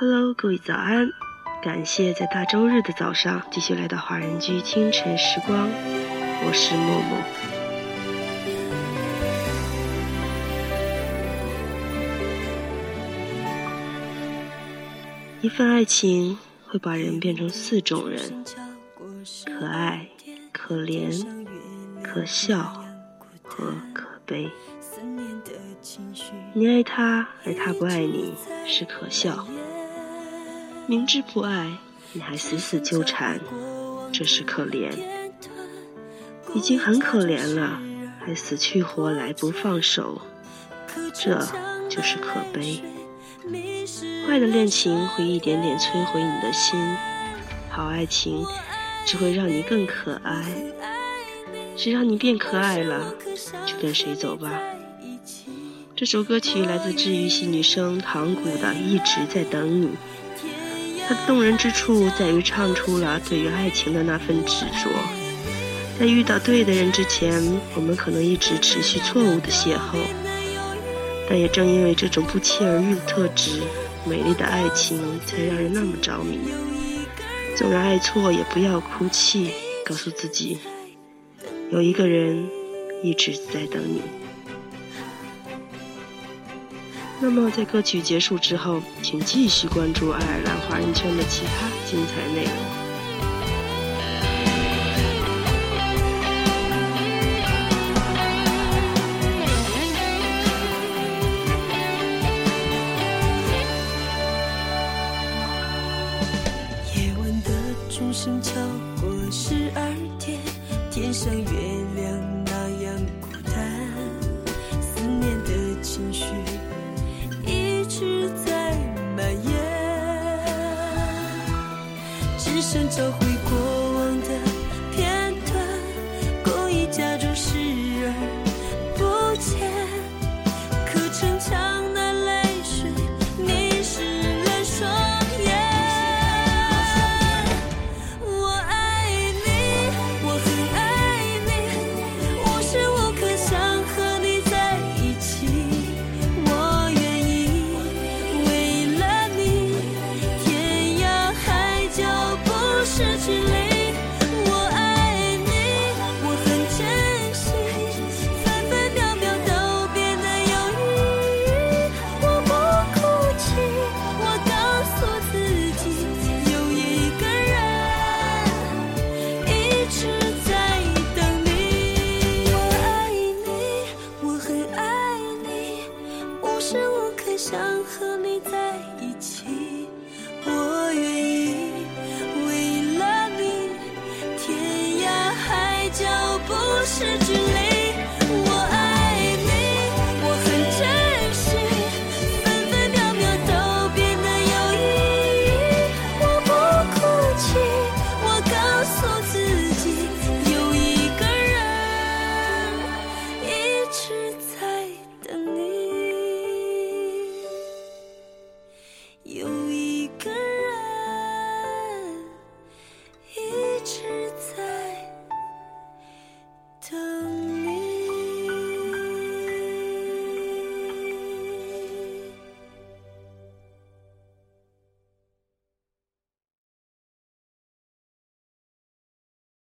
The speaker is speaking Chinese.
Hello，各位早安！感谢在大周日的早上继续来到华人居清晨时光，我是默默。一份爱情会把人变成四种人：可爱、可怜、可笑和可悲。你爱他，而他不爱你，是可笑；明知不爱，你还死死纠缠，这是可怜。已经很可怜了，还死去活来不放手，这就是可悲。坏的恋情会一点点摧毁你的心，好爱情只会让你更可爱。谁让你变可爱了，就跟谁走吧。这首歌曲来自治愈系女生唐古的《一直在等你》，它的动人之处在于唱出了对于爱情的那份执着。在遇到对的人之前，我们可能一直持续错误的邂逅，但也正因为这种不期而遇的特质，美丽的爱情才让人那么着迷。纵然爱错，也不要哭泣，告诉自己，有一个人一直在等你。那么，在歌曲结束之后，请继续关注爱尔兰华人圈的其他精彩内容。夜晚的钟声敲过十二点，天上月亮只想找回是。